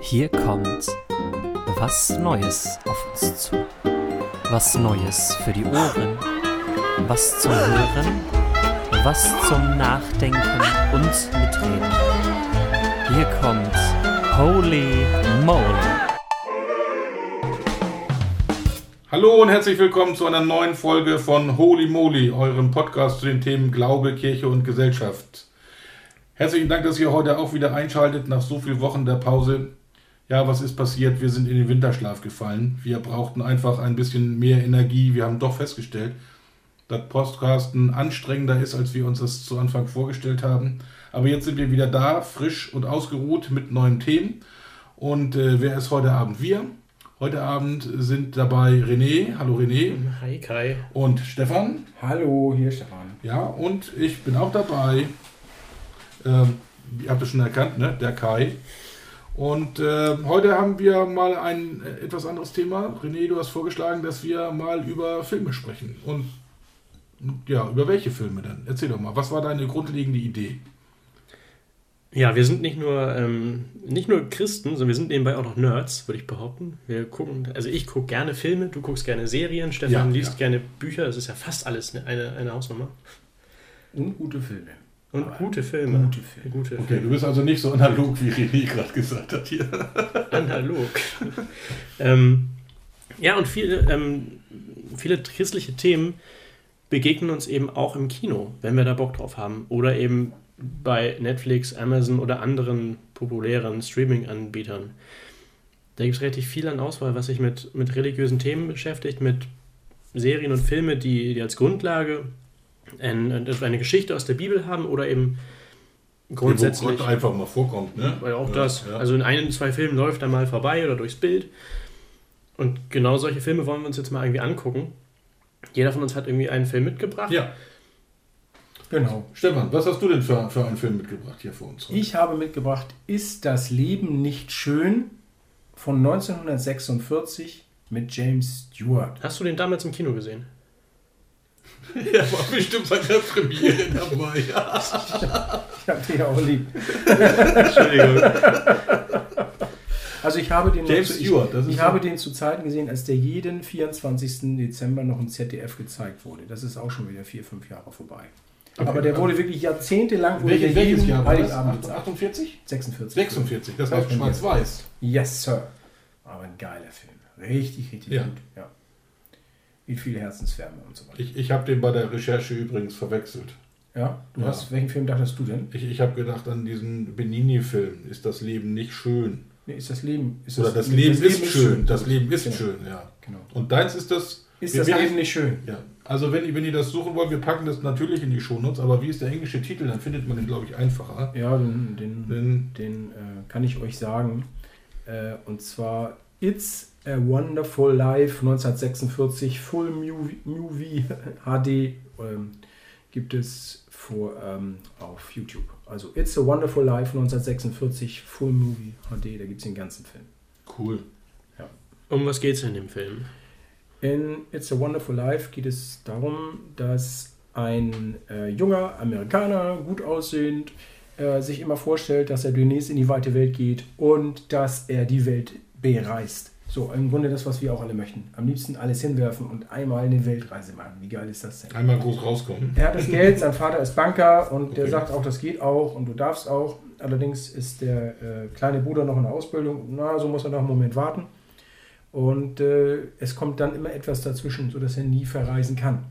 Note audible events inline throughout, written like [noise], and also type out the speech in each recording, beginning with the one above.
Hier kommt was Neues auf uns zu. Was Neues für die Ohren. Was zum Hören. Was zum Nachdenken und Mitreden. Hier kommt Holy Moly. Hallo und herzlich willkommen zu einer neuen Folge von Holy Moly, eurem Podcast zu den Themen Glaube, Kirche und Gesellschaft. Herzlichen Dank, dass ihr heute auch wieder einschaltet nach so vielen Wochen der Pause. Ja, was ist passiert? Wir sind in den Winterschlaf gefallen. Wir brauchten einfach ein bisschen mehr Energie. Wir haben doch festgestellt, dass Podcasten anstrengender ist, als wir uns das zu Anfang vorgestellt haben. Aber jetzt sind wir wieder da, frisch und ausgeruht mit neuen Themen. Und äh, wer ist heute Abend? Wir. Heute Abend sind dabei René. Hallo René. Hi Kai. Und Stefan. Hallo, hier ist Stefan. Ja, und ich bin auch dabei. Ähm, ihr habt es schon erkannt, ne? Der Kai. Und äh, heute haben wir mal ein äh, etwas anderes Thema. René, du hast vorgeschlagen, dass wir mal über Filme sprechen. Und ja, über welche Filme denn? Erzähl doch mal, was war deine grundlegende Idee? Ja, wir sind nicht nur, ähm, nicht nur Christen, sondern wir sind nebenbei auch noch Nerds, würde ich behaupten. Wir gucken, also ich gucke gerne Filme, du guckst gerne Serien, Stefan Ja, liest ja. gerne Bücher, das ist ja fast alles eine, eine, eine Hausnummer. Und gute Filme. Und Aber gute Filme. gute Filme. Gute Okay, Filme. du bist also nicht so analog, wie René gerade gesagt hat hier. [laughs] Analog. ähm, ja, und viele, ähm, viele christliche Themen begegnen uns eben auch im Kino, wenn wir da Bock drauf haben. Oder eben bei Netflix, Amazon oder anderen populären Streaming-Anbietern. Da gibt es relativ viel an Auswahl, was sich mit, mit religiösen Themen beschäftigt, mit Serien und Filmen, die, die als Grundlage ein, eine Geschichte aus der Bibel haben oder eben grundsätzlich. Wo Gott einfach mal vorkommt, ne? Weil auch Ja, das, ja. also in einem, zwei Filmen läuft er mal vorbei oder durchs Bild. Und genau solche Filme wollen wir uns jetzt mal irgendwie angucken. Jeder von uns hat irgendwie einen Film mitgebracht. Ja, Genau. Stefan, was hast du denn für, für einen Film mitgebracht hier für uns? heute? Ich habe mitgebracht Ist das Leben nicht schön? von 1946 mit James Stewart. Hast du den damals im Kino gesehen? [laughs] Ja, war bestimmt bei der Premiere [laughs] dabei. Ich habe den ja auch lieb. Entschuldigung. Also ich habe den, James zu, Stewart, ich, ich habe den zu Zeiten gesehen, als der jeden 24. Dezember noch im ZDF gezeigt wurde. Das ist auch schon wieder vier, fünf Jahre vorbei. Okay. Aber der wurde wirklich jahrzehntelang wurde Welches, der welches jeden Jahr war das? Heiligabend gezeigt. 48? 46. 46, das heißt schwarz-weiß. Yes, Sir. Aber ein geiler Film. Richtig, richtig Ja. gut. Ja. Mit viel Herzenswärme und so weiter. Ich, ich habe den bei der Recherche übrigens verwechselt. Ja, du Ja. hast, welchen Film dachtest du denn? Ich, ich habe gedacht an diesen Benini-Film, Ist das Leben nicht schön? Nee, ist das Leben. Ist Oder das, Leben, ist schön. Das Leben ist Genau. schön, ja. Genau. Und deins ist das. Ist das Leben nicht schön? Ja, also wenn, ihr- wenn ihr das suchen wollt, wir packen das natürlich in die Shownotes, aber wie ist der englische Titel, dann findet man den, glaube ich, einfacher. Ja, den, den, Denn den äh, kann ich euch sagen. Äh, und zwar It's a Wonderful Life 1946 Full Movie, [laughs] Movie HD ähm, gibt es vor, ähm, auf YouTube. Also It's a Wonderful Life 1946 Full Movie HD, da gibt es den ganzen Film. cool. Um was geht's in dem Film? In It's a Wonderful Life geht es darum, dass ein äh, junger Amerikaner, gut aussehend, äh, sich immer vorstellt, dass er demnächst in die weite Welt geht und dass er die Welt bereist. So, im Grunde das, was wir auch alle möchten. Am liebsten alles hinwerfen und einmal eine Weltreise machen. Wie geil ist das denn? Einmal groß rauskommen. Er hat das Geld, sein Vater ist Banker und der Okay. sagt auch, das geht auch und du darfst auch. Allerdings ist der äh, kleine Bruder noch in der Ausbildung. Na, so muss er noch einen Moment warten. Und äh, es kommt dann immer etwas dazwischen, sodass er nie verreisen kann.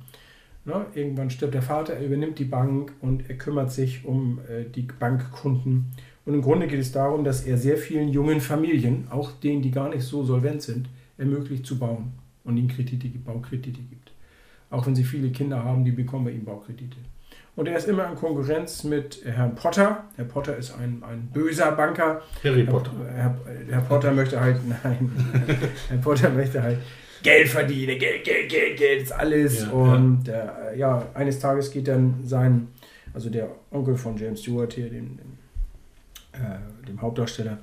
Na, irgendwann stirbt der Vater, er übernimmt die Bank und er kümmert sich um äh, die Bankkunden. Und im Grunde geht es darum, dass er sehr vielen jungen Familien, auch denen, die gar nicht so solvent sind, ermöglicht zu bauen und ihnen Kredite, Baukredite gibt. Auch wenn sie viele Kinder haben, die bekommen bei ihm Baukredite. Und er ist immer in Konkurrenz mit Herrn Potter. Herr Potter ist ein, ein böser Banker. Harry Potter. Herr, Herr Potter möchte halt, [laughs] nein, [laughs] Herr Potter möchte halt Geld verdienen, Geld, Geld, Geld, Geld ist alles. Ja, und äh, ja, eines Tages geht dann sein, also der Onkel von James Stewart hier, dem, dem, äh, dem Hauptdarsteller,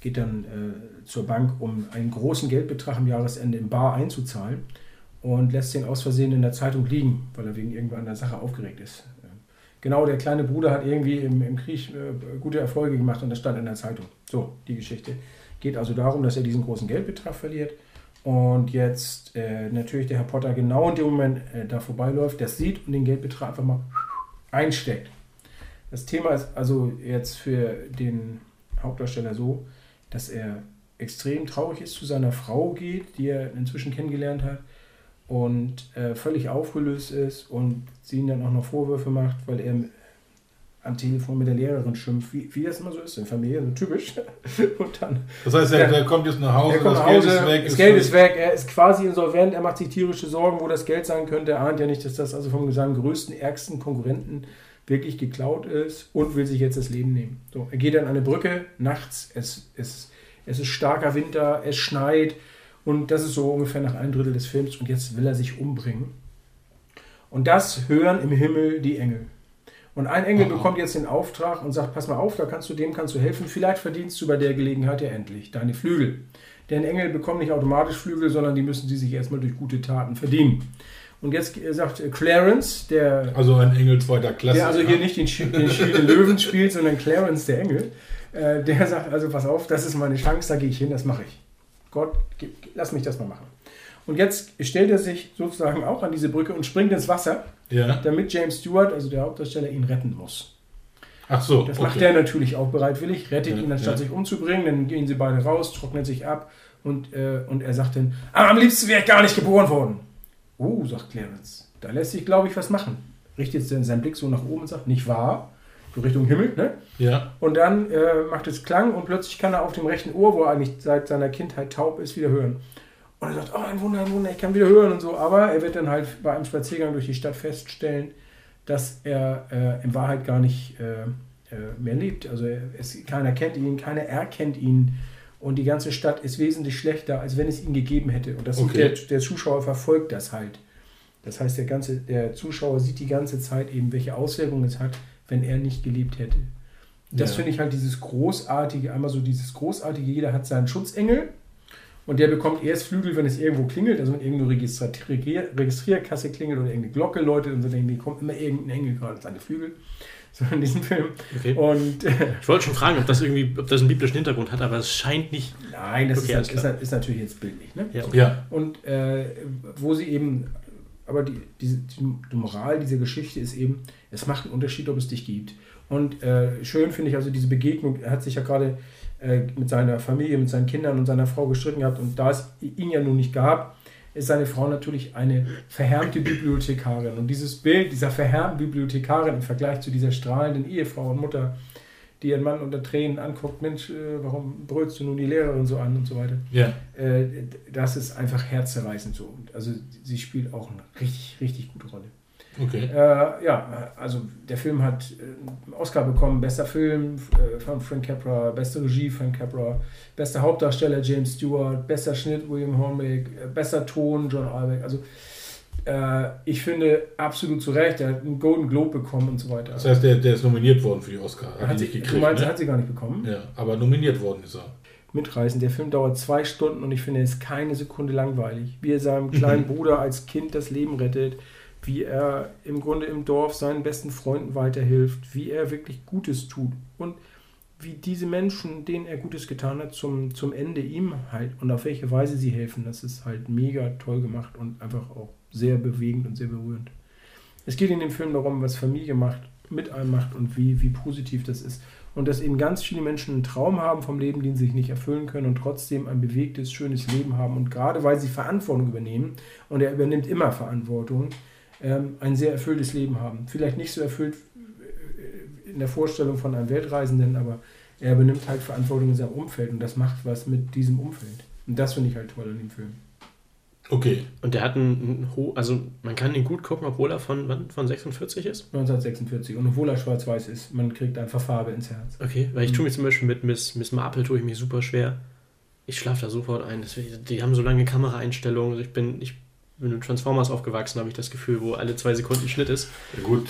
geht dann äh, zur Bank, um einen großen Geldbetrag am Jahresende im Bar einzuzahlen und lässt den aus Versehen in der Zeitung liegen, weil er wegen irgendeiner Sache aufgeregt ist. Genau, der kleine Bruder hat irgendwie im, im Krieg äh, gute Erfolge gemacht und das stand in der Zeitung. So, die Geschichte. Geht also darum, dass er diesen großen Geldbetrag verliert und jetzt äh, natürlich der Herr Potter genau in dem Moment äh, da vorbeiläuft, das sieht und den Geldbetrag einfach mal einsteckt. Das Thema ist also jetzt für den Hauptdarsteller so, dass er extrem traurig ist, zu seiner Frau geht, die er inzwischen kennengelernt hat und äh, völlig aufgelöst ist und sie ihm dann auch noch Vorwürfe macht, weil er am Telefon mit der Lehrerin schimpft, wie, wie das immer so ist in Familien, so typisch. [laughs] und dann, Das heißt, er, der kommt jetzt nach Hause, das nach Geld Hause, ist weg. das Geld ist weg, er ist quasi insolvent, er macht sich tierische Sorgen, wo das Geld sein könnte. Er ahnt ja nicht, dass das also von seinem größten, ärgsten Konkurrenten wirklich geklaut ist und will sich jetzt das Leben nehmen. So, er geht an eine Brücke, nachts, es, es, es ist starker Winter, es schneit und das ist so ungefähr nach einem Drittel des Films und jetzt will er sich umbringen. Und das hören im Himmel die Engel. Und ein Engel bekommt jetzt den Auftrag und sagt, pass mal auf, da kannst du dem kannst du helfen, vielleicht verdienst du bei der Gelegenheit ja endlich deine Flügel. Denn Engel bekommen nicht automatisch Flügel, sondern die müssen sie sich erstmal durch gute Taten verdienen. Und jetzt äh, sagt Clarence, der, Also ein Engel zweiter Klasse. der also hier ja. nicht den, Schi- den Löwen spielt, sondern Clarence, der Engel, äh, der sagt, also pass auf, das ist meine Chance, da gehe ich hin, das mache ich. Gott, lass mich das mal machen. Und jetzt stellt er sich sozusagen auch an diese Brücke und springt ins Wasser, Ja. damit James Stewart, also der Hauptdarsteller, ihn retten muss. Ach so. Das okay. macht er natürlich auch bereitwillig, rettet Ja, ihn, anstatt ja. sich umzubringen. Dann gehen sie beide raus, trocknen sich ab und, äh, und er sagt dann, "Ah, am liebsten wäre ich gar nicht geboren worden. Oh, sagt Clarence, da lässt sich, glaube ich, was machen. Richtet seinen Blick so nach oben und sagt, nicht wahr? So Richtung Himmel, ne? Ja. Und dann äh, macht es Klang und plötzlich kann er auf dem rechten Ohr, wo er eigentlich seit seiner Kindheit taub ist, wieder hören. Und er sagt, oh, ein Wunder, ein Wunder, ich kann wieder hören und so. Aber er wird dann halt bei einem Spaziergang durch die Stadt feststellen, dass er äh, in Wahrheit gar nicht äh, äh, mehr lebt. Also er, es, keiner kennt ihn, keiner erkennt ihn. Und die ganze Stadt ist wesentlich schlechter, als wenn es ihn gegeben hätte. Und das Okay. der, der Zuschauer verfolgt das halt. Das heißt, der, ganze, der Zuschauer sieht die ganze Zeit eben, welche Auswirkungen es hat, wenn er nicht gelebt hätte. Das Ja. finde ich halt dieses großartige, einmal so dieses großartige, jeder hat seinen Schutzengel und der bekommt erst Flügel, wenn es irgendwo klingelt, also wenn irgendeine Regier- Registrierkasse klingelt oder irgendeine Glocke läutet und so die kommt immer irgendein Engel gerade seine Flügel. [laughs] So in diesem Film. Okay. Und äh, Ich wollte schon fragen, ob das irgendwie, ob das einen biblischen Hintergrund hat, aber es scheint nicht. nein, das Okay, ist, ist, ist natürlich jetzt bildlich. Ne? Ja. Ja. Und äh, wo sie eben, aber die, diese, die, die Moral dieser Geschichte ist eben, es macht einen Unterschied, ob es dich gibt. Und äh, schön finde ich also diese Begegnung, er hat sich ja gerade äh, mit seiner Familie, mit seinen Kindern und seiner Frau gestritten gehabt und da es ihn ja nun nicht gab, ist seine Frau natürlich eine verhärmte Bibliothekarin. Und dieses Bild dieser verhärmten Bibliothekarin im Vergleich zu dieser strahlenden Ehefrau und Mutter, die ihren Mann unter Tränen anguckt, Mensch, äh, warum brüllst du nun die Lehrerin so an und so weiter. Ja. Äh, das ist einfach herzzerreißend so. Und Also sie spielt auch eine richtig, richtig gute Rolle. Okay. Äh, ja, also der Film hat äh, einen Oscar bekommen, bester Film äh, von Frank Capra, beste Regie Frank Capra, bester Hauptdarsteller James Stewart, bester Schnitt William Hornbeck, äh, bester Ton John Albeck. Also äh, ich finde absolut zu Recht, er hat einen Golden Globe bekommen und so weiter. Das heißt, der, der ist nominiert worden für die Oscar. Hat, hat sie, nicht du gekriegt. meinst, ne? hat sie gar nicht bekommen? Ja, aber nominiert worden ist er. mitreißen. Der Film dauert zwei Stunden und ich finde, er ist keine Sekunde langweilig. Wie er seinem [laughs] kleinen Bruder als Kind das Leben rettet, wie er im Grunde im Dorf seinen besten Freunden weiterhilft, wie er wirklich Gutes tut und wie diese Menschen, denen er Gutes getan hat, zum, zum Ende ihm halt und auf welche Weise sie helfen. Das ist halt mega toll gemacht und einfach auch sehr bewegend und sehr berührend. Es geht in dem Film darum, was Familie macht, mit einem macht und wie, wie positiv das ist. Und dass eben ganz viele Menschen einen Traum haben vom Leben, den sie sich nicht erfüllen können und trotzdem ein bewegtes, schönes Leben haben. Und gerade weil sie Verantwortung übernehmen, und er übernimmt immer Verantwortung, ähm, ein sehr erfülltes Leben haben. Vielleicht nicht so erfüllt äh, in der Vorstellung von einem Weltreisenden, aber er übernimmt halt Verantwortung in seinem Umfeld und das macht was mit diesem Umfeld. Und das finde ich halt toll an dem Film. Okay. Und der hat einen, einen ho also man kann ihn gut gucken, obwohl er von wann? Von 46 ist? 1946. Und obwohl er schwarz-weiß ist, man kriegt einfach Farbe ins Herz. Okay, weil ich Mhm. tue mich zum Beispiel mit Miss, Miss Marple tue ich mich super schwer. Ich schlafe da sofort ein. Das, die haben so lange Kameraeinstellungen. Also ich bin, ich bin mit Transformers aufgewachsen, habe ich das Gefühl, wo alle zwei Sekunden Schnitt ist. Ja, gut.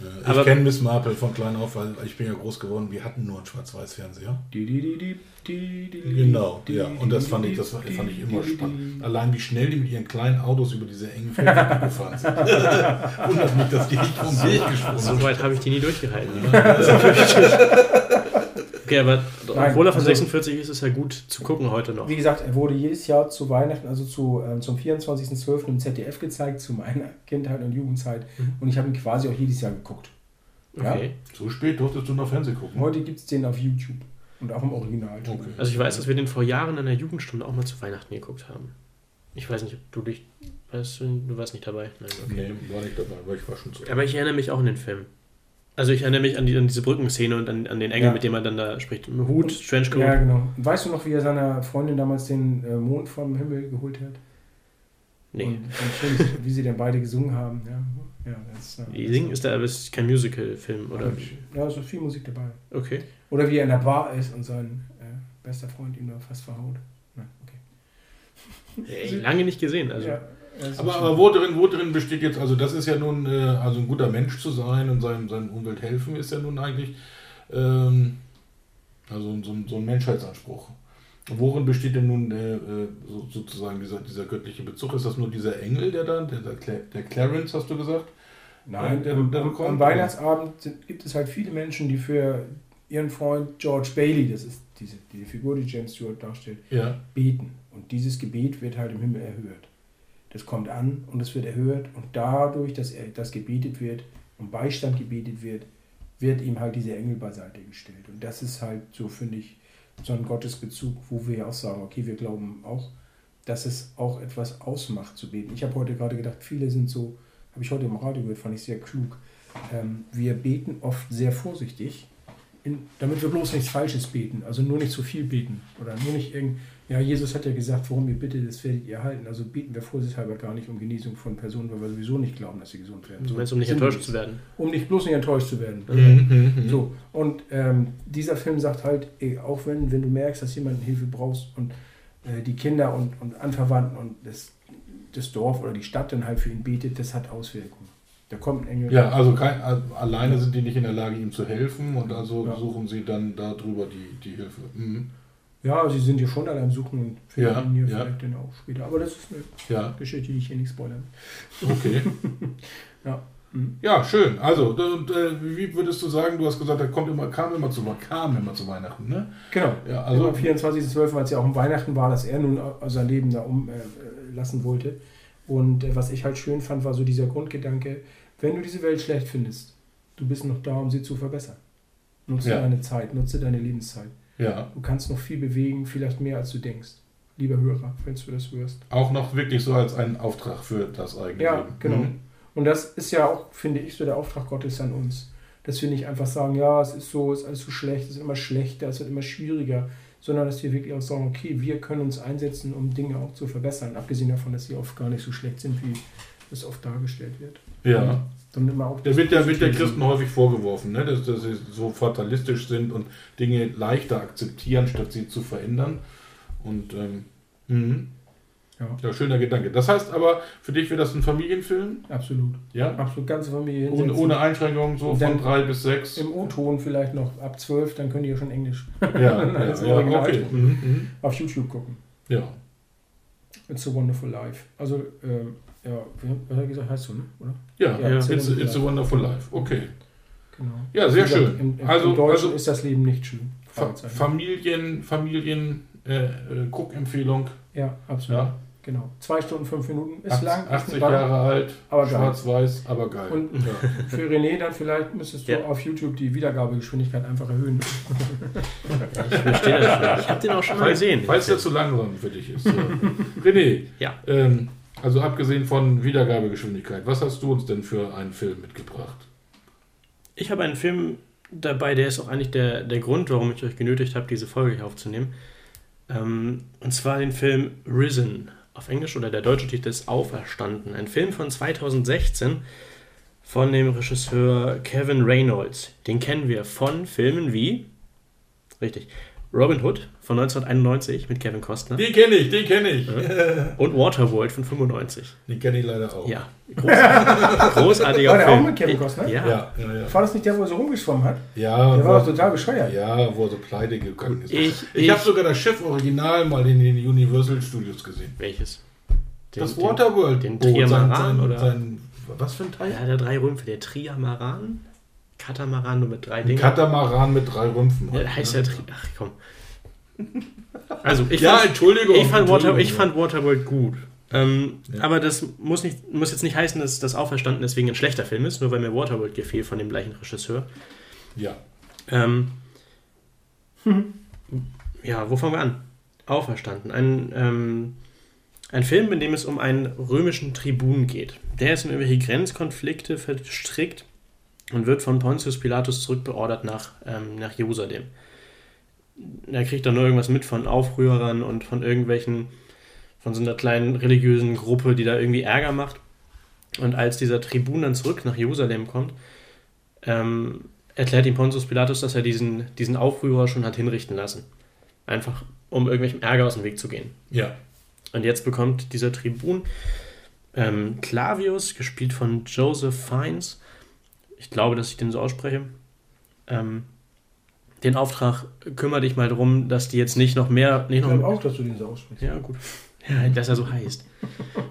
Äh, Ich Aber- kenne Miss Marple von klein auf, weil ich bin ja groß geworden. Wir hatten nur einen Schwarz-Weiß-Fernseher. Genau, ja. Und das fand ich, das fand ich immer spannend. Allein wie schnell die mit ihren kleinen Autos über diese engen Feldwege [laughs] gefahren sind. Wundert mich, dass die nicht vom Weg gesprungen So sind. weit habe ich die nie durchgehalten. [laughs] [laughs] Okay, aber Nein, obwohl er von also- 46 ist, ist er gut zu gucken heute noch. Wie gesagt, er wurde jedes Jahr zu Weihnachten, also zu, ähm, zum 24.12. im ZDF gezeigt, zu meiner [laughs] Kindheit und Jugendzeit. Mhm. Und ich habe ihn quasi auch jedes Jahr geguckt. Ja? Okay. So spät durftest du noch Fernsehen gucken. Heute gibt es den auf YouTube und auch im Original. Okay. Also ich weiß, dass wir den vor Jahren in der Jugendstunde auch mal zu Weihnachten geguckt haben. Ich weiß nicht, ob du dich. Weißt du, du warst nicht dabei. Nein, okay. Nee, war nicht dabei, weil ich war schon zu. Aber ich erinnere mich auch an den Film. Also ich erinnere mich an, die, an diese Brückenszene und an, an den Engel, Ja. mit dem er dann da spricht. Hut, Trenchcoat. Ja, genau. Weißt du noch, wie er seiner Freundin damals den äh, Mond vom Himmel geholt hat? Nee. Und, und schön, [laughs] wie sie dann beide gesungen haben. Ja, ja das, äh, Die Singen ist da aber ist kein Musical-Film, oder? Ja, es ist viel Musik dabei. Okay. Oder wie er in der Bar ist und sein äh, bester Freund ihn da fast verhaut. Na, okay. Ey, lange nicht gesehen. Also. ja, Aber, aber wo, drin, wo drin besteht jetzt, also das ist ja nun, äh, also ein guter Mensch zu sein und seinem, seinem Umwelt helfen, ist ja nun eigentlich ähm, also so, ein- so ein Menschheitsanspruch. Worin besteht denn nun äh, äh, so, sozusagen dieser, dieser göttliche Bezug? Ist das nur dieser Engel, der dann, der, der, der Clarence, hast du gesagt? Nein, der- am, der am, bekommt- am Weihnachtsabend sind, gibt es halt viele Menschen, die für ihren Freund George Bailey, das ist diese, die Figur, die James Stewart darstellt, Ja. beten. Und dieses Gebet wird halt im Himmel erhört. Das kommt an und es wird erhört und dadurch, dass er das gebetet wird und Beistand gebetet wird, wird ihm halt dieser Engel beiseite gestellt. Und das ist halt so, finde ich, so ein Gottesbezug, wo wir ja auch sagen, okay, wir glauben auch, dass es auch etwas ausmacht zu beten. Ich habe heute gerade gedacht, viele sind so, habe ich heute im Radio gehört, fand ich sehr klug. Ähm, wir beten oft sehr vorsichtig, in, damit wir bloß nichts Falsches beten, also nur nicht zu viel beten oder nur nicht irgend. Ja, Jesus hat ja gesagt, worum ihr bittet, das werdet ihr erhalten. Also beten wir vorsichtshalber gar nicht um Genesung von Personen, weil wir sowieso nicht glauben, dass sie gesund werden. Du meinst, um nicht enttäuscht zu werden. Um nicht bloß nicht enttäuscht zu werden. Mhm. So, und ähm, dieser Film sagt halt, ey, auch wenn, wenn du merkst, dass jemand Hilfe brauchst und äh, die Kinder und, und Anverwandten und das, das Dorf oder die Stadt dann halt für ihn betet, das hat Auswirkungen. Da kommt ein Engel. Ja, also kein, alleine sind die nicht in der Lage, ihm zu helfen und also Ja. suchen sie dann darüber die, die Hilfe. Mhm. Ja, sie sind ja schon alle am Suchen und finden Ja, ihn hier ja. vielleicht dann auch später. Aber das ist eine Ja, Geschichte, die ich hier nicht spoilern. okay. [laughs] Ja. Mhm. Ja, schön. Also, und, äh, wie würdest du sagen, du hast gesagt, er kommt immer, kam immer zu, kam immer zu Weihnachten, ne? Genau. Ja, Also am 24.12., weil es ja auch um Weihnachten war, dass er nun au- sein Leben da umlassen äh, lassen wollte. Und äh, was ich halt schön fand, war so dieser Grundgedanke, wenn du diese Welt schlecht findest, du bist noch da, um sie zu verbessern. Nutze deine Zeit, nutze deine Lebenszeit. Ja, Du kannst noch viel bewegen, vielleicht mehr als du denkst. Lieber Hörer, wenn du das hörst. auch noch wirklich so als ein Auftrag für das eigene Ja, Leben. genau. Mhm. Und das ist ja auch, finde ich, so der Auftrag Gottes an uns. Dass wir nicht einfach sagen, ja, es ist so, es ist alles so schlecht, es ist immer schlechter, es wird immer schwieriger, sondern dass wir wirklich auch sagen, okay, wir können uns einsetzen, um Dinge auch zu verbessern. Abgesehen davon, dass sie oft gar nicht so schlecht sind, wie es oft dargestellt wird. Ja. Dann immer auch Der wird ja wird der Christen häufig vorgeworfen, ne? dass, dass sie so fatalistisch sind und Dinge leichter akzeptieren, statt sie zu verändern. Und ähm, mhm. Ja, ja, schöner Gedanke. Das heißt aber, für dich wäre das ein Familienfilm, absolut. ja? Absolut, ganze Familie Ohne, ohne Einschränkungen, so von drei bis sechs. Im O-Ton vielleicht noch ab 12, dann die ja schon Englisch Ja, [laughs] ja, ja, okay. Mhm, mhm. auf YouTube gucken. Ja. It's a Wonderful Life. Also, ähm, ja, wie- was hat er gesagt, heißt so, ne? oder? Ja, Ja, it's, It's a it's a wonderful life. Okay. Genau. Ja, sehr gesagt, schön. Im, im, Also- Im Deutschen also- ist das Leben nicht schön. Fa. Familien, Familien, äh, äh, Guckempfehlung. ja, absolut. Ja. Genau. Zwei Stunden, fünf Minuten ist 80, lang. ist 80 lang. Jahre alt, Aber geil. schwarz-weiß, aber geil. Und ja. [laughs] für René dann vielleicht müsstest du Ja. auf YouTube die Wiedergabegeschwindigkeit einfach erhöhen. Ich verstehe das schon. Ich habe den auch schon mal gesehen. falls der zu langsam für dich ist. Ja. [laughs] René, Ja. ähm, also abgesehen von Wiedergabegeschwindigkeit, was hast du uns denn für einen Film mitgebracht? Ich habe einen Film dabei, der ist auch eigentlich der, der Grund, warum ich euch genötigt habe, diese Folge hier aufzunehmen. Ähm, und zwar den Film Risen auf Englisch oder der deutsche Titel ist Auferstanden. Ein Film von 2016 von dem Regisseur Kevin Reynolds. Den kennen wir von Filmen wie, richtig, Robin Hood von 1991 mit Kevin Costner Den kenne ich, den kenne ich. und Waterworld von 95. Den kenne ich leider auch. Ja, groß, großartiger War der Film. auch mit Kevin Costner? Ja, Ja, ja, ja. War das nicht der, wo er so rumgeschwommen hat? ja Der war doch total bescheuert. Ja, wo er so pleite gegangen ist. Ich- ich ich- habe sogar das Chef-Original mal in den Universal Studios gesehen. Welches? Den- das den- Waterworld. den Boot, Triamaran, sein, sein, oder? Sein, was für ein Teil? Ja, der drei für der Triamaran. Katamaran nur mit drei Dingen. Katamaran mit drei Rümpfen. Ja, halt, heißt ne? ja, Tri- ach komm. Also, ich [laughs] Ja, fand, Entschuldigung. ich fand, Water, Entschuldigung. ich fand Waterworld gut. Ähm, Ja. Aber das muss, nicht, muss jetzt nicht heißen, dass das Auferstanden deswegen ein schlechter Film ist, nur weil mir Waterworld gefiel von dem gleichen Regisseur. Ja. Ähm, [laughs] ja, wo fangen wir an? Auferstanden. Ein, ähm, ein Film, in dem es um einen römischen Tribun geht. Der ist in irgendwelche Grenzkonflikte verstrickt und wird von Pontius Pilatus zurückbeordert nach, ähm, nach Jerusalem. Er kriegt dann nur irgendwas mit von Aufrührern und von irgendwelchen, von so einer kleinen religiösen Gruppe, die da irgendwie Ärger macht. Und als dieser Tribun dann zurück nach Jerusalem kommt, ähm, erklärt ihm Pontius Pilatus, dass er diesen, diesen Aufrührer schon hat hinrichten lassen. Einfach, um irgendwelchem Ärger aus dem Weg zu gehen. Ja. Und jetzt bekommt dieser Tribun ähm, Clavius, gespielt von Joseph Fiennes, ich glaube, dass ich den so ausspreche, ähm, den Auftrag, kümmere dich mal darum, dass die jetzt nicht noch mehr, nicht Ich glaube auch, dass du den so aussprichst. ja, gut. Ja, dass er so heißt.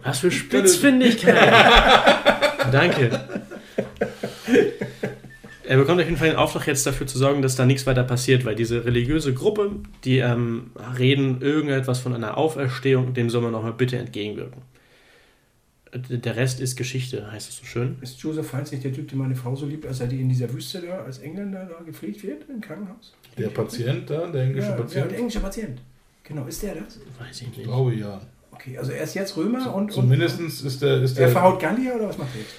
Was für [laughs] Spitzfindigkeit. [laughs] Danke. Er bekommt auf jeden Fall den Auftrag, jetzt dafür zu sorgen, dass da nichts weiter passiert, weil diese religiöse Gruppe, die ähm, reden irgendetwas von einer Auferstehung, dem soll man nochmal bitte entgegenwirken. Der Rest ist Geschichte, heißt es so schön. Ist Joseph Fiennes nicht der Typ, den meine Frau so liebt, als er die in dieser Wüste da als Engländer da gepflegt wird im Krankenhaus? Der Patient da, der englische ja, Ja, Patient. der englische Patient. Genau, ist der das? Weiß ich Ich nicht. glaube ja. Okay, also er ist jetzt Römer und, und Zumindest ist der. Ist er der verhaut Gallier oder was macht er jetzt?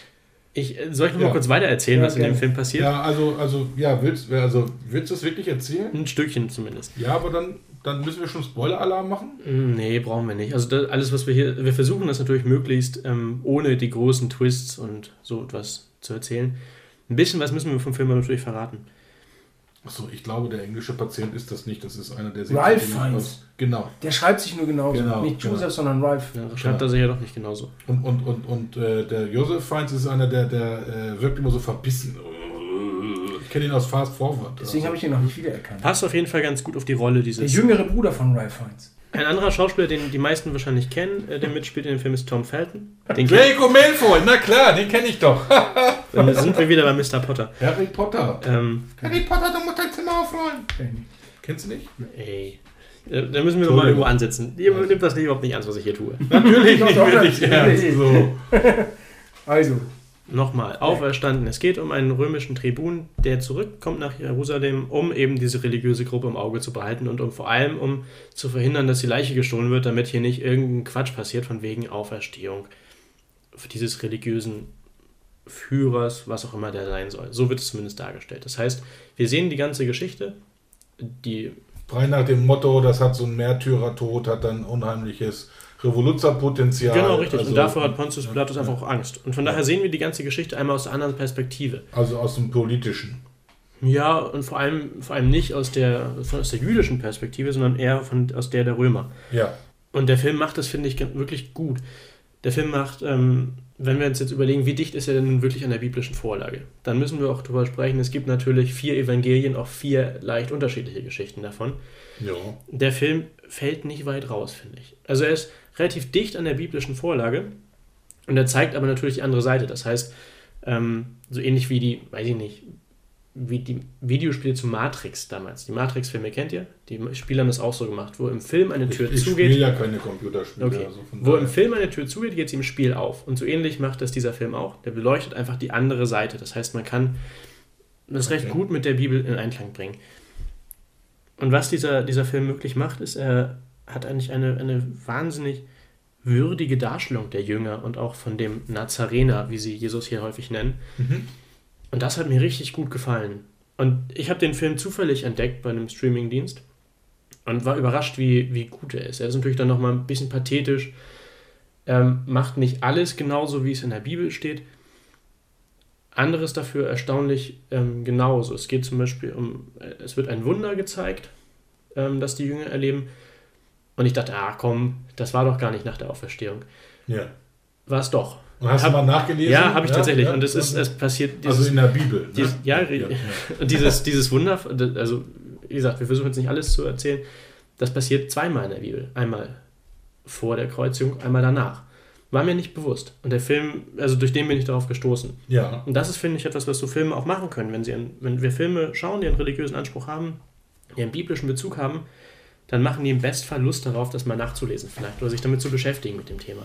Ich, soll ich noch mal Ja. kurz weiter erzählen, Ja, was in dem. Film passiert? ja, also, also, ja, willst, also, willst du es wirklich erzählen? Ein Stückchen zumindest. Ja, aber dann, dann müssen wir schon Spoiler-Alarm machen. Mm, Nee, brauchen wir nicht. Also das, alles, was wir hier, wir versuchen das natürlich möglichst ähm, ohne die großen Twists und so etwas zu erzählen. Ein bisschen was müssen wir vom Film natürlich verraten. Achso, ich glaube, der englische Patient ist das nicht. Das ist einer der Ralph sich Fiennes. aus- Genau. Der schreibt sich nur genauso. Genau, Nicht genau. Joseph, sondern Ralph. Ja, schreibt er sich ja doch nicht genauso. Und, und, und, und äh, der Joseph Fiennes ist einer, der, der äh, wirkt immer so verbissen. Ich kenne ihn aus Fast Forward. Deswegen habe ich ihn noch nicht wiedererkannt. Passt auf jeden Fall ganz gut auf die Rolle Der dieses. jüngere Bruder von Ralph Fiennes. Ein anderer Schauspieler, den die meisten wahrscheinlich kennen, äh, der mitspielt in dem Film, ist Tom Felton. Den Draco Malfoy, na klar, den kenne ich doch. [laughs] dann sind wir wieder bei Mr. Potter. Harry Potter. Ähm, Harry Potter, du musst dein Zimmer aufräumen. Ich. Kennst du nicht? ey. Da müssen wir doch mal irgendwo ansetzen. Ihr nimmt das nicht überhaupt nicht ernst, was ich hier tue. Natürlich nicht, wirklich natürlich. ernst. So. [laughs] Also, Nochmal, auferstanden. Es geht um einen römischen Tribun, der zurückkommt nach Jerusalem, um eben diese religiöse Gruppe im Auge zu behalten und um vor allem um zu verhindern, dass die Leiche gestohlen wird, damit hier nicht irgendein Quatsch passiert von wegen Auferstehung dieses religiösen Führers, was auch immer der sein soll. So wird es zumindest dargestellt. Das heißt, wir sehen die ganze Geschichte, die Frei nach dem Motto, das hat so ein Märtyrertod, hat dann unheimliches Revoluzerpotenzial. genau richtig. Also, und dafür hat Pontius Pilatus einfach auch Angst. Und von daher sehen wir die ganze Geschichte einmal aus der anderen Perspektive. Also aus dem Politischen. Ja, und vor allem, vor allem nicht aus der, aus der jüdischen Perspektive, sondern eher von, aus der der Römer. Ja. Und der Film macht das, finde ich, wirklich gut. Der Film macht, ähm, wenn wir uns jetzt überlegen, wie dicht ist er denn nun wirklich an der biblischen Vorlage, dann müssen wir auch darüber sprechen, es gibt natürlich vier Evangelien, auch vier leicht unterschiedliche Geschichten davon. Ja. Der Film fällt nicht weit raus, finde ich. Also er ist relativ dicht an der biblischen Vorlage und er zeigt aber natürlich die andere Seite. Das heißt, ähm, so ähnlich wie die, weiß ich nicht, wie die Videospiele zu Matrix damals. Die Matrix-Filme kennt ihr? Die Spieler haben das auch so gemacht, wo im Film eine Ich, Tür ich zugeht. spiele ja keine Computerspiele. Okay. Also Wo daher- im Film eine Tür zugeht, geht sie im Spiel auf. Und so ähnlich macht das dieser Film auch. Der beleuchtet einfach die andere Seite. Das heißt, man kann das recht Okay. gut mit der Bibel in Einklang bringen. Und was dieser, dieser Film möglich macht, ist, er hat eigentlich eine, eine wahnsinnig würdige Darstellung der Jünger und auch von dem Nazarener, wie sie Jesus hier häufig nennen. Mhm. Und das hat mir richtig gut gefallen. Und ich habe den Film zufällig entdeckt bei einem Streamingdienst und war überrascht, wie, wie gut er ist. Er ist natürlich dann nochmal ein bisschen pathetisch, ähm, macht nicht alles genauso, wie es in der Bibel steht. Anderes dafür erstaunlich ähm, genauso. Es geht zum Beispiel um, es wird ein Wunder gezeigt, ähm, das die Jünger erleben. Und ich dachte, ah komm, das war doch gar nicht nach der Auferstehung. Ja. War es doch. Und hast Hab- du mal nachgelesen? Ja, habe ich tatsächlich. ja. und es ist, es passiert also in der Bibel. Ne? dies, ja, ja, ja. und dieses, dieses Wunder, also wie gesagt, wir versuchen jetzt nicht alles zu erzählen, das passiert zweimal in der Bibel. Einmal vor der Kreuzigung, einmal danach. War mir nicht bewusst. Und der Film, also durch den bin ich darauf gestoßen. Ja. Und das ist, finde ich, etwas, was so Filme auch machen können. Wenn, sie einen, wenn wir Filme schauen, die einen religiösen Anspruch haben, die einen biblischen Bezug haben, dann machen die im Bestfall Lust darauf, das mal nachzulesen vielleicht oder sich damit zu beschäftigen mit dem Thema.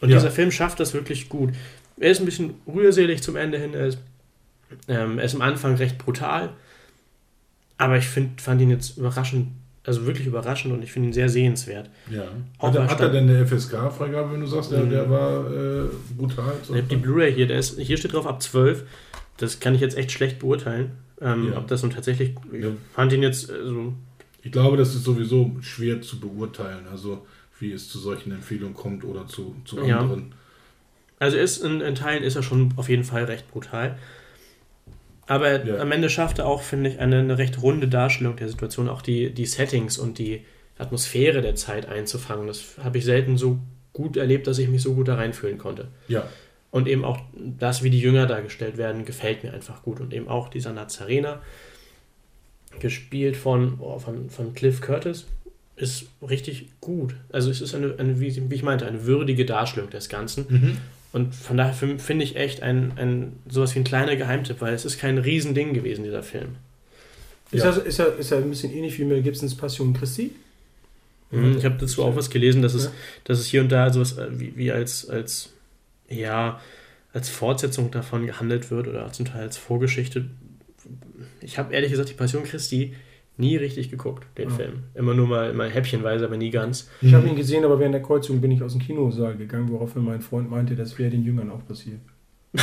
Und Ja. dieser Film schafft das wirklich gut. Er ist ein bisschen rührselig zum Ende hin, er ist, ähm, er ist am Anfang recht brutal, aber ich find, fand ihn jetzt überraschend, also wirklich überraschend und ich finde ihn sehr sehenswert. ja. Hat, er, hat er denn eine FSK-Freigabe, wenn du sagst, der, Mhm. der war äh, brutal? Ich habe die Blu-ray hier, der ist, hier steht drauf ab 12. Das kann ich jetzt echt schlecht beurteilen. Ähm, Ja. Ob das nun tatsächlich. Ich Ja. fand ihn jetzt. Also, Ich glaube, das ist sowieso schwer zu beurteilen, also wie es zu solchen Empfehlungen kommt oder zu, zu Ja. anderen. also ist in, in Teilen ist er schon auf jeden Fall recht brutal. Aber Ja. am Ende schafft er auch, finde ich, eine, eine recht runde Darstellung der Situation, auch die, die Settings und die Atmosphäre der Zeit einzufangen. Das habe ich selten so gut erlebt, dass ich mich so gut da reinfühlen konnte. Ja, Und eben auch das, wie die Jünger dargestellt werden, gefällt mir einfach gut. Und eben auch dieser Nazarener, gespielt von, oh, von, von Cliff Curtis, ist richtig gut. Also es ist eine, eine wie, ich meinte, eine würdige Darstellung des Ganzen. mhm. Und von daher fin- finde ich echt ein, ein sowas wie ein kleiner Geheimtipp, weil es ist kein Riesending gewesen, dieser Film. Ist, Ja. das, ist, ist ein bisschen ähnlich wie Mel Gibsons Passion Christi? Mhm, Ich habe dazu auch was gelesen, dass es, Ja. dass es hier und da sowas äh, wie, wie als, als, ja, als Fortsetzung davon gehandelt wird oder zum Teil als Vorgeschichte. Ich habe ehrlich gesagt die Passion Christi nie richtig geguckt, den Ja. Film. Immer nur mal, mal häppchenweise, aber nie ganz. Ich habe ihn gesehen, aber während der Kreuzung bin ich aus dem Kinosaal gegangen, woraufhin mein Freund meinte, das wäre den Jüngern auch passiert. [laughs]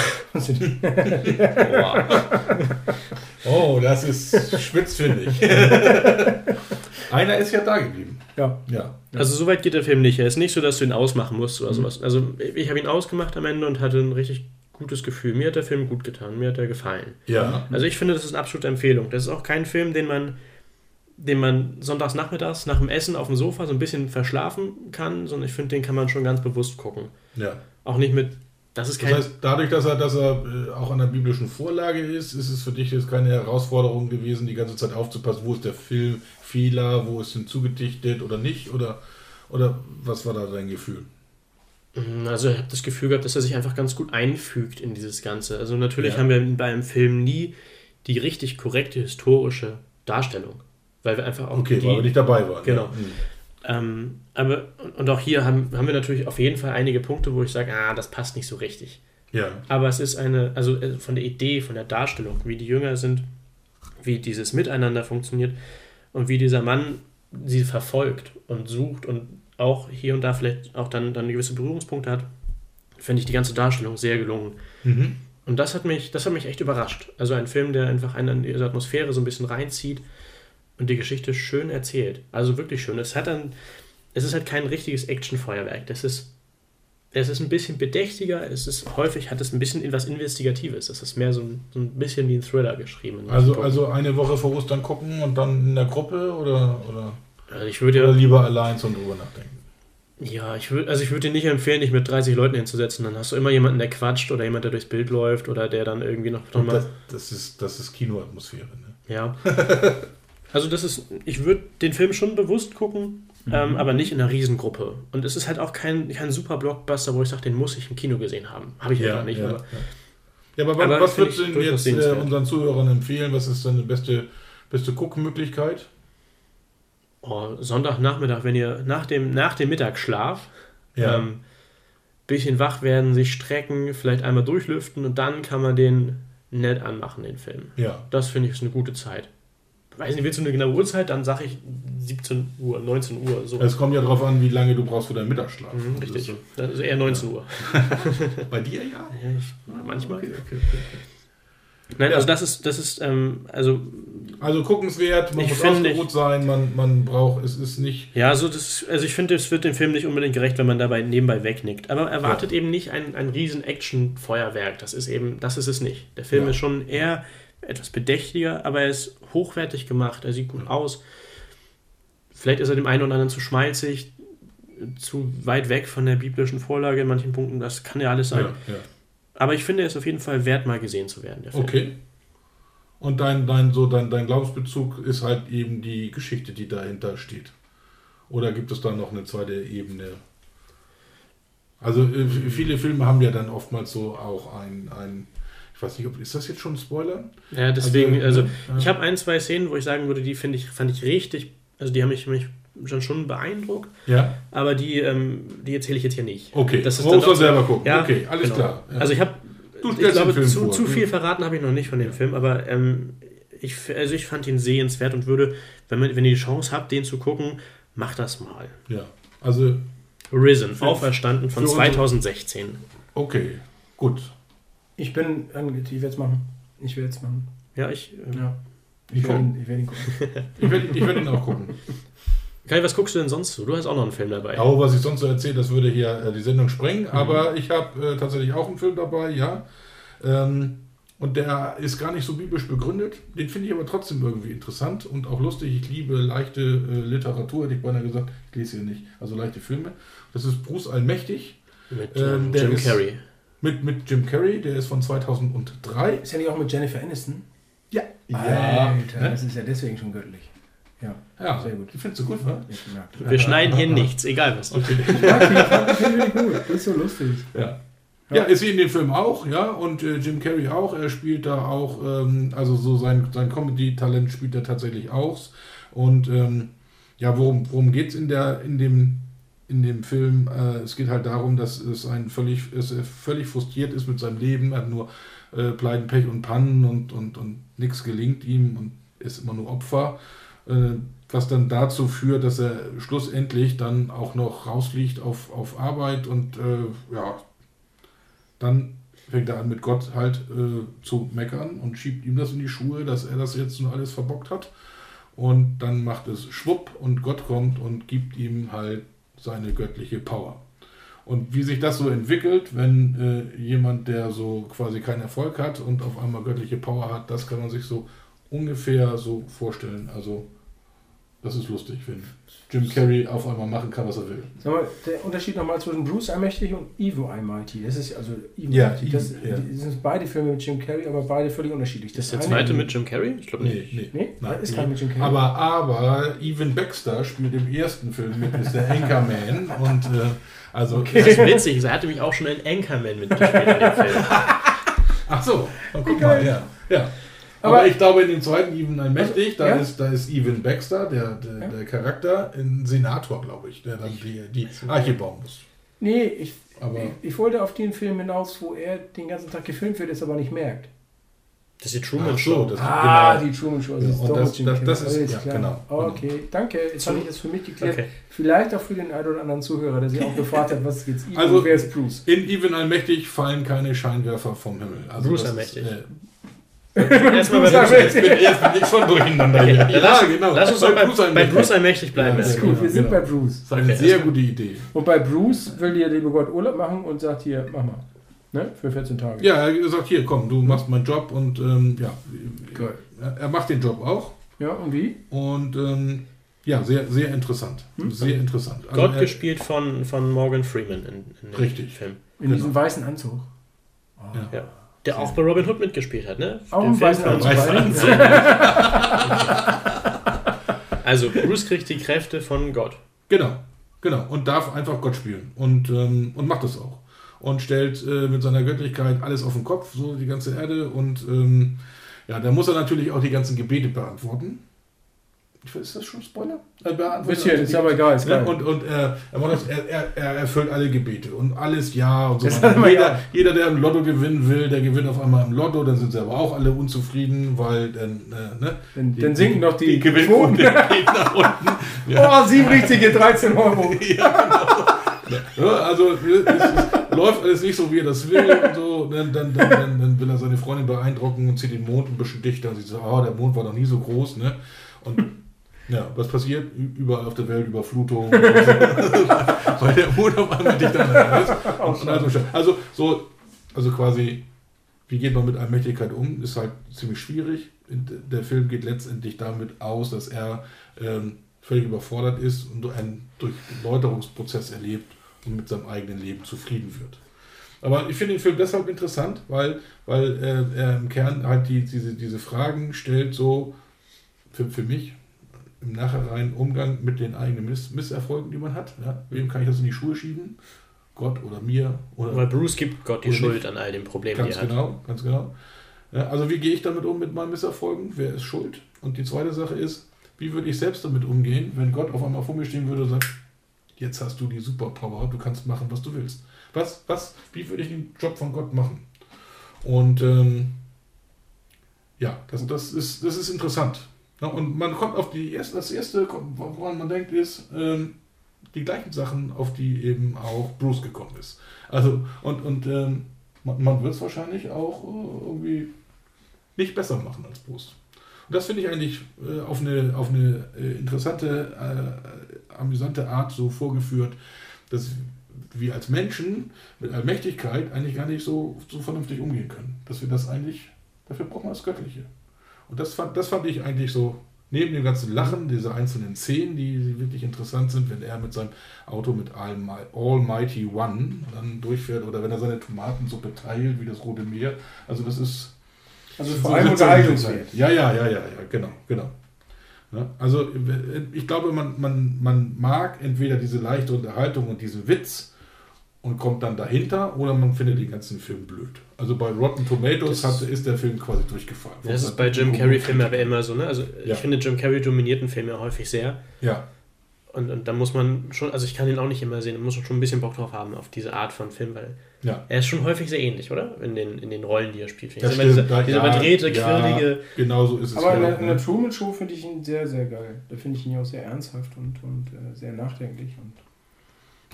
Oh, das ist spitzfindig. [laughs] Einer ist ja da geblieben. ja, Ja. Also so weit geht der Film nicht. Er ist nicht so, dass du ihn ausmachen musst oder Mhm. sowas. Also ich habe ihn ausgemacht am Ende und hatte ein richtig gutes Gefühl. Mir hat der Film gut getan, mir hat er gefallen. Ja. Also ich finde, das ist eine absolute Empfehlung. Das ist auch kein Film, den man, den man sonntags nachmittags nach dem Essen auf dem Sofa so ein bisschen verschlafen kann, sondern ich finde, den kann man schon ganz bewusst gucken. ja. Auch nicht mit, das ist Das kein, heißt, dadurch, dass er, dass er äh, auch an der biblischen Vorlage ist, ist es für dich jetzt keine Herausforderung gewesen, die ganze Zeit aufzupassen, wo ist der Film Fehler, wo ist hinzugedichtet oder nicht? Oder, oder was war da dein Gefühl? also ich habe das Gefühl gehabt, dass er sich einfach ganz gut einfügt in dieses Ganze. Also natürlich Ja. haben wir bei einem Film nie die richtig korrekte historische Darstellung. Weil wir einfach auch Okay, die, weil wir nicht dabei waren. Genau. Ja. Mhm. Ähm, aber, und auch hier haben, haben wir natürlich auf jeden Fall einige Punkte, wo ich sage, ah, das passt nicht so richtig. Ja. Aber es ist eine, also äh, von der Idee, von der Darstellung, wie die Jünger sind, wie dieses Miteinander funktioniert und wie dieser Mann sie verfolgt und sucht und auch hier und da vielleicht auch dann, dann gewisse Berührungspunkte hat, finde ich die ganze Darstellung sehr gelungen. Mhm. Und das hat mich, das hat mich echt überrascht. Also ein Film, der einfach einen in diese Atmosphäre so ein bisschen reinzieht und die Geschichte schön erzählt. Also wirklich schön. Es hat dann, es ist halt kein richtiges Actionfeuerwerk. Das ist, es ist ein bisschen bedächtiger. Es ist häufig hat es ein bisschen was Investigatives. Es ist mehr so ein, so ein bisschen wie ein Thriller geschrieben. Also, also eine Woche vor Ostern gucken und dann in der Gruppe oder, oder, Also ich würde oder lieber allein zum drüber nachdenken? ja, ich würde, also ich würde dir nicht empfehlen, dich mit 30 Leuten hinzusetzen. Dann hast du immer jemanden, der quatscht oder jemand, der durchs Bild läuft oder der dann irgendwie noch, noch mal das, das, ist, das ist Kinoatmosphäre. Ne? Ja. [laughs] Also das ist, ich würde den Film schon bewusst gucken, ähm, aber nicht in einer Riesengruppe. Und es ist halt auch kein, kein super Blockbuster, wo ich sage, den muss ich im Kino gesehen haben. Habe ich ja, nicht. ja, Aber, ja. ja, aber, Aber was würdest du jetzt äh, unseren Zuhörern empfehlen? Was ist deine beste, beste Guckmöglichkeit? oh, Sonntagnachmittag, wenn ihr nach dem, nach dem Mittagsschlaf ähm, bisschen wach werden, sich strecken, vielleicht einmal durchlüften und dann kann man den nett anmachen, den Film. ja. Das finde ich ist eine gute Zeit. Weiß nicht, willst du eine genaue Uhrzeit? Dann sage ich 17 Uhr, 19 Uhr. So. Es kommt ja darauf an, wie lange du brauchst für deinen Mittagsschlaf. Mhm, Das richtig. ist Das ist eher 19 Uhr. so- [laughs] Bei dir ja? Ja, manchmal. Okay, okay, okay. Nein, Ja. also das ist, das ist, ähm, also, Also guckenswert, man muss ausgeruht sein, man, man braucht, es ist nicht. ja, so das, also ich finde, es wird dem Film nicht unbedingt gerecht, wenn man dabei nebenbei wegnickt. Aber erwartet eben nicht ein, ein riesen Action-Feuerwerk. Das ist eben, das ist es nicht. Der Film Ja. ist schon eher etwas bedächtiger, aber er ist hochwertig gemacht, er sieht gut aus. Vielleicht ist er dem einen oder anderen zu schmalzig, zu weit weg von der biblischen Vorlage in manchen Punkten. Das kann ja alles sein. Ja, ja. Aber ich finde, er ist auf jeden Fall wert, mal gesehen zu werden. Okay. Und dein, dein, so dein, dein Glaubensbezug ist halt eben die Geschichte, die dahinter steht. Oder gibt es da noch eine zweite Ebene? Also äh, viele Filme haben ja dann oftmals so auch ein, ein ich weiß nicht, ob ist das jetzt schon ein Spoiler? Ja, deswegen, also, ja. ich habe ein, zwei Szenen, wo ich sagen würde, die finde ich, fand ich richtig, also die haben mich, mich schon, schon beeindruckt, Ja, aber die, ähm, die erzähle ich jetzt hier nicht. okay. Das ist Muss dann man doch- selber gucken. Ja, okay, alles genau. klar. Ja. Also ich habe, ich glaube, zu, zu viel Mhm. verraten habe ich noch nicht von dem Film, aber ähm, ich, also ich fand ihn sehenswert und würde, wenn, man, wenn ihr die Chance habt, den zu gucken, macht das mal. ja, also Risen, auferstanden von für unsere- 2016. okay, gut. Ich bin, ange- ich werde es machen. Ich werde es machen. Ja, ich. Ähm, Ja. Ich werde ihn, ich werd ihn gucken. [laughs] Ich werde ich werd ihn auch gucken. Kai, was guckst du denn sonst so? Du hast auch noch einen Film dabei. Aber was ich sonst so erzähle, das würde hier äh, die Sendung Mhm. sprengen. Aber ich habe äh, tatsächlich auch einen Film dabei, ja. Ähm, und der ist gar nicht so biblisch begründet. Den finde ich aber trotzdem irgendwie interessant und auch lustig. Ich liebe leichte äh, Literatur, hätte ich beinahe gesagt. Ich lese hier nicht. Also leichte Filme. Das ist Bruce Allmächtig Mit Ähm, ähm, der Jim ist- Carrey. Mit, mit Jim Carrey. Der ist von 2003. Ist ja nicht auch mit Jennifer Aniston? Ja. Alter, ne? das ist ja deswegen schon göttlich. Ja, ja, sehr gut. Die findest du gut, ne? Wir schneiden hier nichts, egal was. Okay. Filme nicht gut. Das ist so lustig. Ja. Ja, ist sie in dem Film auch, ja, und äh, Jim Carrey auch. Er spielt da auch, ähm, also so sein, sein Comedy-Talent spielt er tatsächlich aus. Und ähm, ja, worum, worum geht es in, der, in, dem, in dem Film? Äh, es geht halt darum, dass es ein völlig, es völlig frustriert ist mit seinem Leben. Er hat nur äh, Pleiten, Pech und Pannen und, und, und nichts gelingt ihm und ist immer nur Opfer. Äh, was dann dazu führt, dass er schlussendlich dann auch noch rausfliegt auf, auf Arbeit und äh, ja, dann fängt er an mit Gott halt äh, zu meckern und schiebt ihm das in die Schuhe, dass er das jetzt nun alles verbockt hat. Und dann macht es schwupp und Gott kommt und gibt ihm halt seine göttliche Power. Und wie sich das so entwickelt, wenn äh, jemand, der so quasi keinen Erfolg hat und auf einmal göttliche Power hat, das kann man sich so ungefähr so vorstellen. Also das ist lustig, wenn Jim Carrey auf einmal machen kann, was er will. Sag mal, der Unterschied nochmal zwischen Bruce Allmächtig und Evil Allmighty. Das ist also Evil Ja, Allmighty. Das, Evil, ja. die sind beide Filme mit Jim Carrey, aber beide völlig unterschiedlich. Ist der zweite mit Jim Carrey? Ich glaube nicht. nee. Nee, Nein. ist kein mit Jim Carrey. Aber, aber Evan Baxter spielt im ersten Film mit, ist der Anchorman [laughs] und äh, also Das ist witzig, er hatte mich auch schon in Anchorman mitgespielt in dem Film. [laughs] ach so, guck mal, ja, ja. Aber- Aber, ich glaube in dem zweiten Evan Allmächtig, da Ja? ist da ist Evan Baxter, der, der, Ja. der Charakter, ein Senator, glaube ich, der dann die, die Arche bauen muss. nee, ich, Aber ich, ich wollte auf den Film hinaus, wo er den ganzen Tag gefilmt wird, es aber nicht merkt. Das ist die Truman Ach so, Show. das- Ah, genau. die Truman Show. Und doch das- das- Carrey. das ist- ja, klar. genau, Okay, danke. Jetzt habe ich das für mich geklärt. Okay. Vielleicht auch für den einen oder anderen Zuhörer, der sich auch gefragt hat, was ist jetzt Evil Also- wer ist Bruce? in Evan Allmächtig fallen keine Scheinwerfer vom Himmel. Also Bruce das Allmächtig. Ist, äh, Erstmal bei Bruce jetzt bin, jetzt bin ich schon durcheinander hier. Dann lass, lass uns doch bei, Bruce bei Allmächtig. Bruce Allmächtig bleiben. Ja, Das ist genau, gut, wir sind genau. bei Bruce. Das ist eine sehr gute Idee. Und bei Bruce will der liebe Gott Urlaub machen und sagt hier, mach mal. Ne? Für 14 Tage. Ja, er sagt, hier, komm, du machst meinen Job und ähm, ja, Geil. er macht den Job auch Ja, und wie? und ähm, ja, sehr, sehr interessant. Hm? Sehr interessant. Also Gott er- gespielt von, von Morgan Freeman in, in dem Richtig. Film. In Genau. diesem weißen Anzug. Ja. Ja. Der auch bei Robin Hood mitgespielt hat, ne? Den beide? [laughs] Also Bruce kriegt die Kräfte von Gott. Genau, genau. Und darf einfach Gott spielen und, ähm, und macht das auch. Und stellt äh, mit seiner Göttlichkeit alles auf den Kopf, so die ganze Erde. Und ähm, ja, da muss er natürlich auch die ganzen Gebete beantworten. Ist das schon Spoiler? Er beantwortet Bisschen, alle ist aber egal. Ist Ja, geil. und und er, er, er, er, er erfüllt alle Gebete und alles ja und so weiter. Jeder, ja. jeder, der im Lotto gewinnen will, der gewinnt auf einmal im Lotto, dann sind sie aber auch alle unzufrieden, weil dann, äh, ne? Dann, dann sinken doch die, Gewinnquote Quoten. [laughs] geht nach unten. Ja. [laughs] Oh, sieben richtige, 13 Euro. [laughs] Ja, also es, es läuft alles nicht so, wie er das will. Und so. dann, dann, dann, dann, dann will er seine Freundin beeindrucken und zieht den Mond ein bisschen dichter. Und sie sagt, oh, der Mond war noch nie so groß. Ne? Und ja, was passiert? Überall auf der Welt Überflutung. [laughs] Weil der auf einmal dichter ist. Und, und also, also, so, also quasi, wie geht man mit Allmächtigkeit um? Ist halt ziemlich schwierig. Der Film geht letztendlich damit aus, dass er ähm, völlig überfordert ist und einen Durchläuterungsprozess erlebt und mit seinem eigenen Leben zufrieden wird. Aber ich finde den Film deshalb interessant, weil, weil äh, er im Kern halt die, diese, diese Fragen stellt, so für, für mich im nachhinein Umgang mit den eigenen Miss Misserfolgen, die man hat. Ja? Wem kann ich das in die Schuhe schieben? Gott oder mir. Oder Weil Bruce gibt Gott die Schuld an all den Problemen, Ganz die er hat. genau, ganz genau. Ja, also wie gehe ich damit um mit meinen Misserfolgen? Wer ist schuld? Und die zweite Sache ist, wie würde ich selbst damit umgehen, wenn Gott auf einmal vor mir stehen würde und sagt, jetzt hast du die Superpower, du kannst machen, was du willst. Was, was, wie würde ich den Job von Gott machen? Und ähm, ja, das, das, ist, das ist interessant. Ja, und man kommt auf die erste, das erste, woran man denkt, ist ähm, die gleichen Sachen, auf die eben auch Bruce gekommen ist. Also, und, und ähm, man, man wird es wahrscheinlich auch äh, irgendwie nicht besser machen als Bruce. Und das finde ich eigentlich äh, auf eine, auf eine äh, interessante, äh, amüsante Art so vorgeführt, dass wir als Menschen mit Allmächtigkeit eigentlich gar nicht so, so vernünftig umgehen können. Dass wir das eigentlich, dafür brauchen wir das Göttliche. Und das fand, das fand ich eigentlich so, neben dem ganzen Lachen, diese einzelnen Szenen, die, wirklich interessant sind, wenn er mit seinem Auto mit Almi- Almighty One dann durchfährt oder wenn er seine Tomatensuppe teilt, wie das Rote Meer. Also das ist Also so vor allem unterhaltungswert. Ja, ja, ja, ja, ja, genau, genau. Ja, also ich glaube, man, man, man mag entweder diese leichte Unterhaltung und diesen Witz und kommt dann dahinter oder man findet den ganzen Film blöd. Also bei Rotten Tomatoes hat, ist der Film quasi durchgefallen. Das ist bei Jim Carrey-Filmen aber immer so, ne? Also Ja. ich finde, Jim Carrey dominiert einen Film ja häufig sehr. Ja, Und, und da muss man schon, also ich kann ihn auch nicht immer sehen, da muss man schon ein bisschen Bock drauf haben, auf diese Art von Film, weil ja. er ist schon häufig sehr ähnlich, oder? In den, in den Rollen, die er spielt. finde Das stimmt, diese, da- diese ja, überdrehte, ja, quirlige. Genau so ist es. Aber in ja, der, in der? Truman Show finde ich ihn sehr, sehr geil. Da finde ich ihn ja auch sehr ernsthaft und, und äh, sehr nachdenklich. Und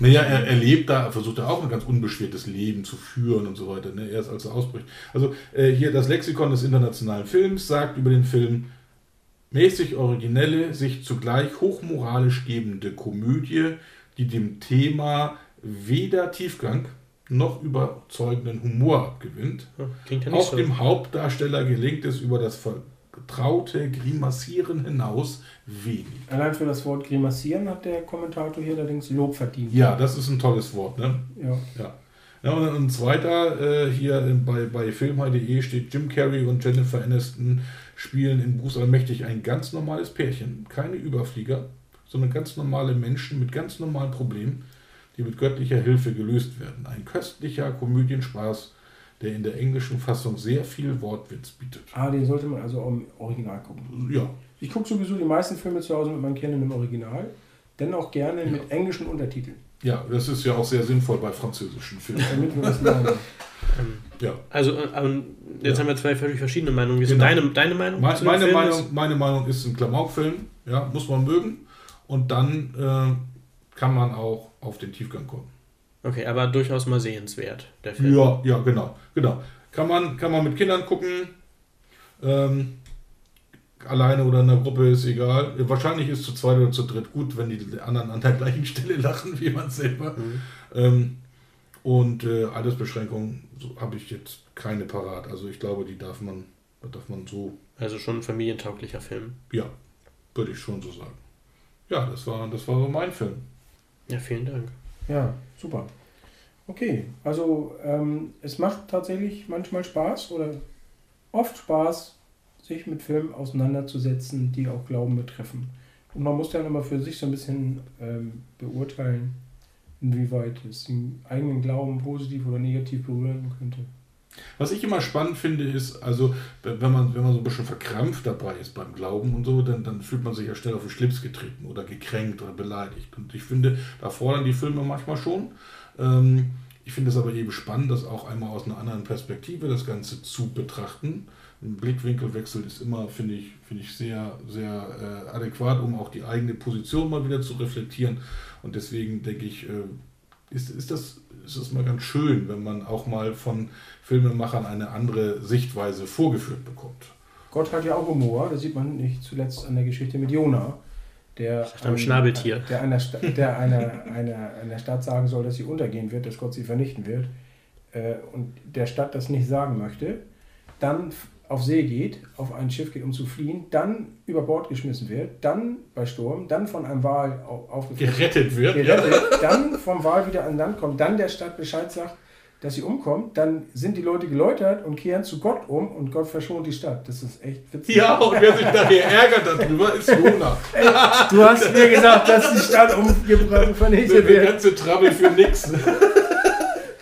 Naja, er, er lebt da, versucht er auch ein ganz unbeschwertes Leben zu führen und so weiter, ne? erst als er ausbricht. Also äh, hier das Lexikon des internationalen Films sagt über den Film, mäßig originelle, sich zugleich hochmoralisch gebende Komödie, die dem Thema weder Tiefgang noch überzeugenden Humor abgewinnt. Ja, klingt ja Auch so. dem Hauptdarsteller gelingt es über das vertraute Grimassieren hinaus wenig. allein für das Wort grimassieren hat der Kommentator hier allerdings Lob verdient. Ja, das ist ein tolles Wort. Ne? ja. Ja. Ja, und dann ein zweiter, äh, hier bei, bei filmhai.de steht, Jim Carrey und Jennifer Aniston spielen in Bruce Allmächtig ein ganz normales Pärchen, keine Überflieger, sondern ganz normale Menschen mit ganz normalen Problemen, die mit göttlicher Hilfe gelöst werden. Ein köstlicher Komödienspaß, der in der englischen Fassung sehr viel Wortwitz bietet. Ah, den sollte man also auch im Original gucken. Ja, Ich gucke sowieso die meisten Filme zu Hause mit meinen Kindern im Original, dennoch gerne mit englischen Untertiteln, ja, das ist ja auch sehr sinnvoll bei französischen Filmen. damit wir was lernen. Ähm, [laughs] Ja. Also, äh, ähm, jetzt Ja. haben wir zwei völlig verschiedene Meinungen. Wie ist Genau. deine, deine Meinung? Me- Meine Film? Meinung, meine Meinung ist ein Klamaukfilm, ja, muss man mögen. Und dann äh, kann man auch auf den Tiefgang kommen. Okay, aber durchaus mal sehenswert, der Film. Ja, ja, genau, genau. Kann man, kann man mit Kindern gucken. Ähm, alleine oder in einer Gruppe ist egal. Wahrscheinlich ist zu zweit oder zu dritt gut, wenn die anderen an der gleichen Stelle lachen wie man selber. Mhm. Ähm, und äh, Altersbeschränkungen so, habe ich jetzt keine parat. Also ich glaube, die darf man, darf man so Also schon ein familientauglicher Film. Ja, würde ich schon so sagen. Ja, das war, das war so mein Film. Ja, vielen Dank. Ja, super. Okay, also ähm, es macht tatsächlich manchmal Spaß oder oft Spaß, sich mit Filmen auseinanderzusetzen, die auch Glauben betreffen. Und man muss dann immer für sich so ein bisschen ähm, beurteilen, inwieweit es den eigenen Glauben positiv oder negativ berühren könnte. Was ich immer spannend finde, ist, also wenn man, wenn man so ein bisschen verkrampft dabei ist beim Glauben und so, dann, dann fühlt man sich ja schnell auf den Schlips getreten oder gekränkt oder beleidigt. Und ich finde, da fordern die Filme manchmal schon. Ähm, ich finde es aber eben spannend, das auch einmal aus einer anderen Perspektive das Ganze zu betrachten. Ein Blickwinkelwechsel ist immer, finde ich, finde ich sehr, sehr äh, adäquat, um auch die eigene Position mal wieder zu reflektieren. Und deswegen denke ich, äh, ist, ist, das, ist das mal ganz schön, wenn man auch mal von Filmemachern eine andere Sichtweise vorgeführt bekommt. Gott hat ja auch Humor, das sieht man nicht zuletzt an der Geschichte mit Jona, der, einem Schnabeltier. der, einer, Sta der einer, einer, einer Stadt sagen soll, dass sie untergehen wird, dass Gott sie vernichten wird, äh, und der Stadt das nicht sagen möchte, dann auf See geht, auf ein Schiff geht, um zu fliehen, dann über Bord geschmissen wird, dann bei Sturm, dann von einem Wal au- aufgefressen Gerettet wird. gerettet, dann vom Wal wieder an Land kommt, dann der Stadt Bescheid sagt, dass sie umkommt, dann sind die Leute geläutert und kehren zu Gott um und Gott verschont die Stadt. Das ist echt witzig. Ja, und wer sich nachher ärgert darüber, ist Jona. Du hast mir gesagt, dass die Stadt umgebracht und vernichtet Der wird. ganze Trouble für nix.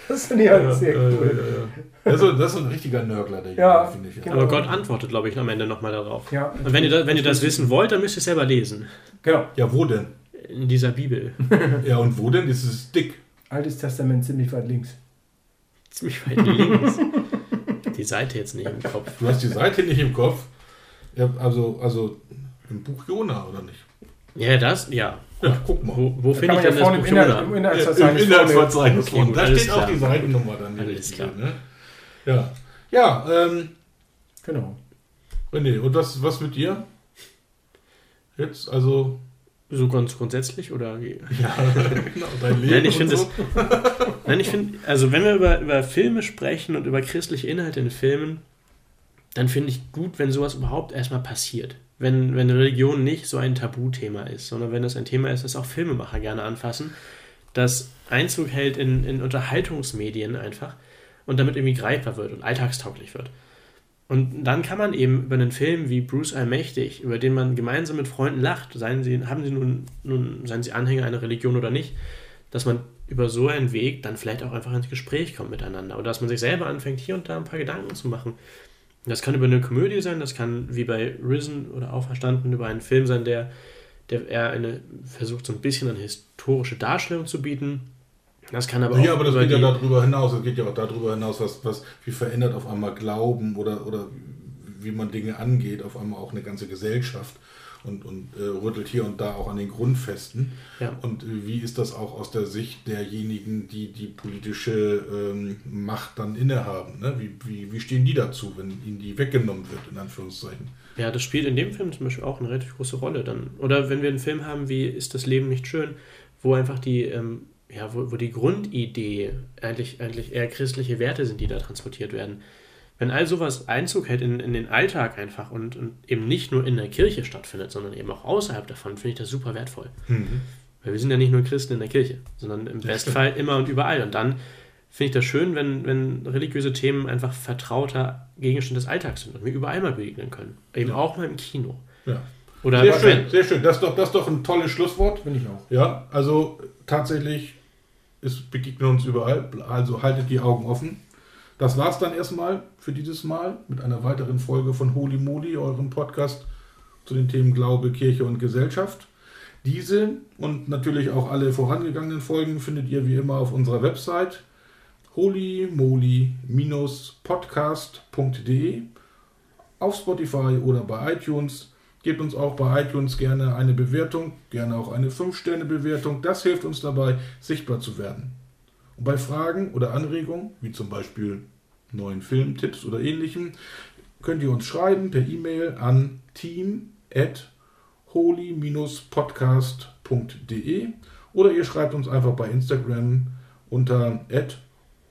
Das finde ich halt Ja, sehr cool. ja, ja. Das, ist, so- das ist so ein richtiger Nörgler, der Ja, finde ich. genau. Aber Gott antwortet, glaube ich, am Ende nochmal darauf. Ja, Und wenn ihr, das, wenn ihr das wissen wollt, dann müsst ihr es selber lesen. Genau. Ja, wo denn? In dieser Bibel. [laughs] Ja, und wo denn? Das ist dick. Altes Testament ziemlich weit links. Ziemlich weit links. Die Seite jetzt nicht im Kopf. Du hast die Seite nicht im Kopf. Ja, also, also im Buch Jona, oder nicht? Ja, das, ja. Ja, guck mal. Wo, wo finde ich man denn ja vorne das im, Buch Inhalt, Jona? im Im Inhaltsverzeichnis Inhaltsverzeichnis Okay, gut, Da steht auch klar. die Seitennummer dann. Alles klar. Ne? Ja, ja ähm, Genau. René, und was, was mit dir? Jetzt, also, So ganz grundsätzlich oder [laughs] ja, genau, dein Leben [laughs] Nein, ich und finde so. Nein, ich finde, also wenn wir über, über Filme sprechen und über christliche Inhalte in Filmen, dann finde ich gut, wenn sowas überhaupt erstmal passiert. Wenn, wenn Religion nicht so ein Tabuthema ist, sondern wenn es ein Thema ist, das auch Filmemacher gerne anfassen, das Einzug hält in, in Unterhaltungsmedien einfach und damit irgendwie greifbar wird und alltagstauglich wird. Und dann kann man eben über einen Film wie Bruce Allmächtig, über den man gemeinsam mit Freunden lacht, seien sie, haben sie nun, nun, seien sie Anhänger einer Religion oder nicht, dass man über so einen Weg dann vielleicht auch einfach ins Gespräch kommt miteinander oder dass man sich selber anfängt, hier und da ein paar Gedanken zu machen. Das kann über eine Komödie sein, das kann wie bei Risen oder Auferstanden über einen Film sein, der, der eher eine, versucht, so ein bisschen eine historische Darstellung zu bieten. Das kann aber auch Ja, aber das geht ja darüber hinaus. Es geht ja auch darüber hinaus, was, was, wie verändert auf einmal Glauben oder, oder wie man Dinge angeht, auf einmal auch eine ganze Gesellschaft und, und äh, rüttelt hier und da auch an den Grundfesten. Ja. Und äh, wie ist das auch aus der Sicht derjenigen, die die politische ähm, Macht dann innehaben? Ne? Wie, wie, wie stehen die dazu, wenn ihnen die weggenommen wird, in Anführungszeichen? Ja, das spielt in dem Film zum Beispiel auch eine relativ große Rolle dann. Oder wenn wir einen Film haben wie Ist das Leben nicht schön, wo einfach die, ähm, ja, wo, wo die Grundidee eigentlich, eigentlich eher christliche Werte sind, die da transportiert werden. Wenn all sowas Einzug hält in, in den Alltag einfach und, und eben nicht nur in der Kirche stattfindet, sondern eben auch außerhalb davon, finde ich das super wertvoll. Weil wir sind ja nicht nur Christen in der Kirche, sondern im Bestfall immer und überall. Und dann finde ich das schön, wenn, wenn religiöse Themen einfach vertrauter Gegenstand des Alltags sind und wir überall mal begegnen können. Eben auch mal im Kino. Ja. Oder Sehr wenn- schön, sehr schön. Das ist doch, das ist doch ein tolles Schlusswort. Finde ich auch. Ja, also tatsächlich, es begegnet uns überall. Also haltet die Augen offen. Das war's dann erstmal für dieses Mal mit einer weiteren Folge von Holy Moly, eurem Podcast zu den Themen Glaube, Kirche und Gesellschaft. Diese und natürlich auch alle vorangegangenen Folgen findet ihr wie immer auf unserer Website holymoly-podcast.de auf Spotify oder bei iTunes. Gebt uns auch bei iTunes gerne eine Bewertung, gerne auch eine 5-Sterne-Bewertung. Das hilft uns dabei, sichtbar zu werden. Und bei Fragen oder Anregungen, wie zum Beispiel neuen Filmtipps oder ähnlichem, könnt ihr uns schreiben per E-Mail an team@holy-podcast.de oder ihr schreibt uns einfach bei Instagram unter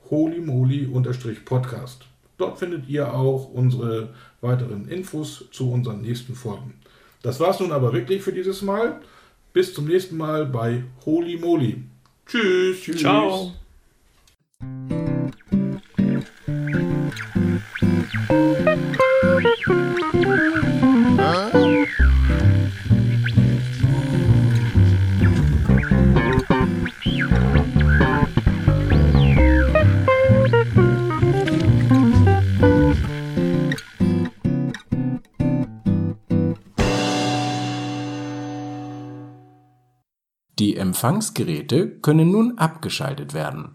holymoly-podcast. Dort findet ihr auch unsere weiteren Infos zu unseren nächsten Folgen. Das war's nun aber wirklich für dieses Mal. Bis zum nächsten Mal bei Holy Moly. Tschüss. Tschüss. Ciao. Empfangsgeräte können nun abgeschaltet werden.